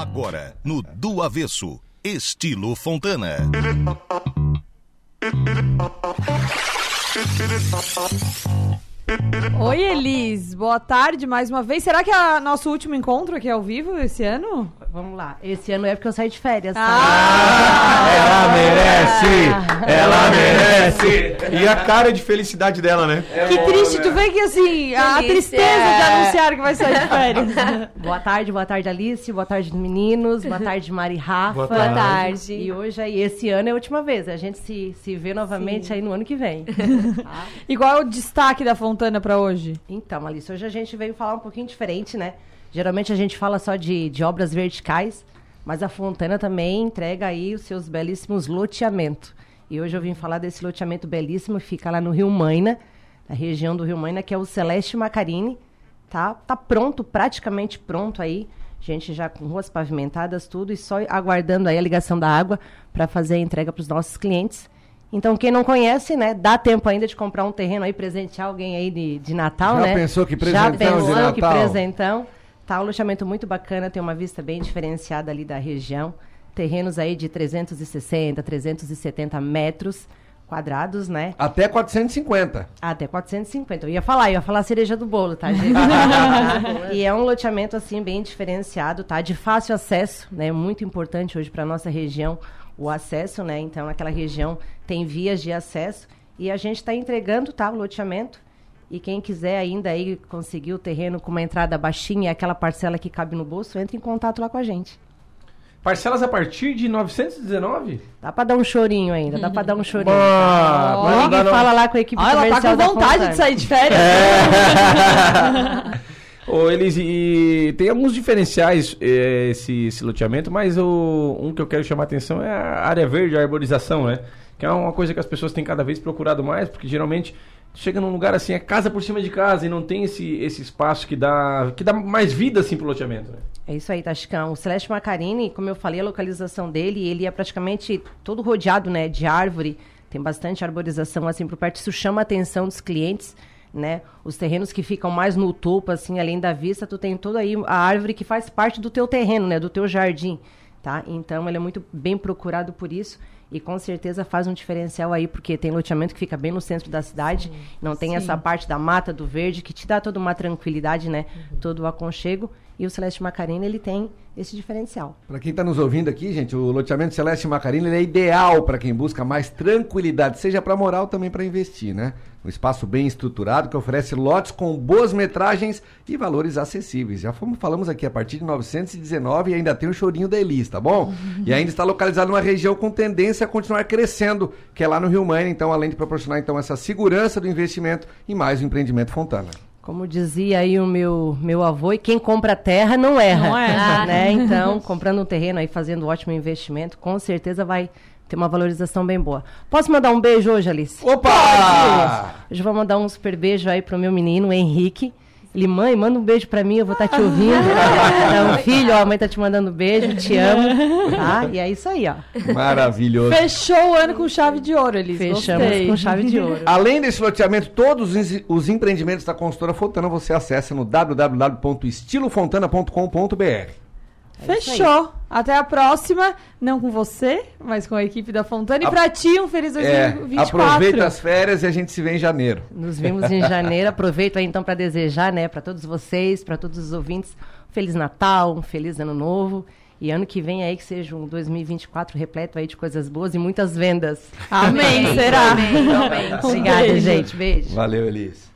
Agora, no Do Avesso, estilo Fontana. Oi, Elis. Boa tarde mais uma vez. Será que é nosso último encontro aqui ao vivo esse ano? Vamos lá. Esse ano é porque eu saí de férias. Tá? Ah! Ela merece! Ela merece! E a cara de felicidade dela, né? que triste. Tu vê que assim, a Delícia. tristeza de anunciar que vai sair de férias. Boa tarde, boa tarde, Alice. Boa tarde, meninos. Boa tarde, Mari Rafa. Boa Boa tarde. E hoje aí, esse ano é a última vez. A gente se, se vê novamente aí no ano que vem. E qual é o destaque da Fontana pra hoje? Então, Alice, hoje a gente veio falar um pouquinho diferente, né? Geralmente a gente fala só de, de obras verticais, mas a Fontana também entrega aí os seus belíssimos loteamentos. E hoje eu vim falar desse loteamento belíssimo, que fica lá no Rio Maina, na região do Rio Maina, que é o Celeste Macarini. Tá, tá pronto, praticamente pronto aí. Gente já com ruas pavimentadas, tudo, e só aguardando aí a ligação da água para fazer a entrega para os nossos clientes. Então, quem não conhece, né, dá tempo ainda de comprar um terreno aí, presentear alguém aí de, de Natal, Já né? pensou que Já presentão de pensou que Natal? presentão. Tá um loteamento muito bacana, tem uma vista bem diferenciada ali da região. Terrenos aí de 360, 370 metros quadrados, né? Até 450. Até 450. Eu ia falar, eu ia falar cereja do bolo, tá, gente? e é um loteamento, assim, bem diferenciado, tá? De fácil acesso, né? Muito importante hoje para nossa região o acesso, né? Então, aquela região tem vias de acesso e a gente está entregando, tá? O loteamento. E quem quiser ainda aí conseguir o terreno com uma entrada baixinha, aquela parcela que cabe no bolso, entre em contato lá com a gente. Parcelas a partir de 919? Dá pra dar um chorinho ainda, dá pra dar um chorinho. Ah, mas não Liga e não. fala lá com a equipe Ah, ela tá comercial com vontade de sair de férias. Ô, Elise, e tem alguns diferenciais eh, esse, esse loteamento, mas o, um que eu quero chamar a atenção é a área verde, a arborização, né? Que é uma coisa que as pessoas têm cada vez procurado mais, porque geralmente chega num lugar assim, é casa por cima de casa e não tem esse, esse espaço que dá, que dá mais vida assim pro loteamento, né? É isso aí, Tascão. O Celeste Macarini, como eu falei, a localização dele, ele é praticamente todo rodeado, né, de árvore. Tem bastante arborização assim por perto. Isso chama a atenção dos clientes, né? Os terrenos que ficam mais no topo, assim, além da vista, tu tem toda aí a árvore que faz parte do teu terreno, né, do teu jardim, tá? Então, ele é muito bem procurado por isso. E com certeza faz um diferencial aí, porque tem loteamento que fica bem no centro da cidade, não tem essa parte da mata, do verde, que te dá toda uma tranquilidade, né? Todo o aconchego. E o Celeste Macarena, ele tem esse diferencial. Para quem está nos ouvindo aqui, gente, o loteamento Celeste Macarina ele é ideal para quem busca mais tranquilidade, seja para morar ou também para investir, né? Um espaço bem estruturado que oferece lotes com boas metragens e valores acessíveis. Já fomos, falamos aqui a partir de 919 e ainda tem o chorinho da Elis, tá bom? E ainda está localizado numa região com tendência a continuar crescendo, que é lá no Rio Maina, então além de proporcionar então essa segurança do investimento e mais o empreendimento Fontana. Como dizia aí o meu, meu avô, e quem compra terra não erra. Não erra. Né? Então, comprando um terreno aí, fazendo um ótimo investimento, com certeza vai ter uma valorização bem boa. Posso mandar um beijo hoje, Alice? Opa! Hoje eu vou mandar um super beijo aí pro meu menino, o Henrique. Ele, mãe, manda um beijo pra mim, eu vou estar te ouvindo. Então, filho, ó, a mãe tá te mandando beijo, te amo. Tá? E é isso aí, ó. Maravilhoso. Fechou o ano com chave de ouro, Elis. Fechamos Gostei. com chave de ouro. Além desse loteamento, todos os- os empreendimentos da consultora Fontana você acessa no www.estilofontana.com.br. Fechou. Até a próxima. Não com você, mas com a equipe da Fontana. E A- pra ti, um feliz É, 2024. aproveita as férias e a gente se vê em janeiro. Nos vimos em janeiro. Aproveito aí então para desejar, né, para todos vocês, para todos os ouvintes, um feliz Natal, um feliz ano novo. E ano que vem aí que seja um 2024 repleto aí de coisas boas e muitas vendas. Amém, será? Amém, amém. Obrigada, beijo. gente. Beijo. Valeu, Elis.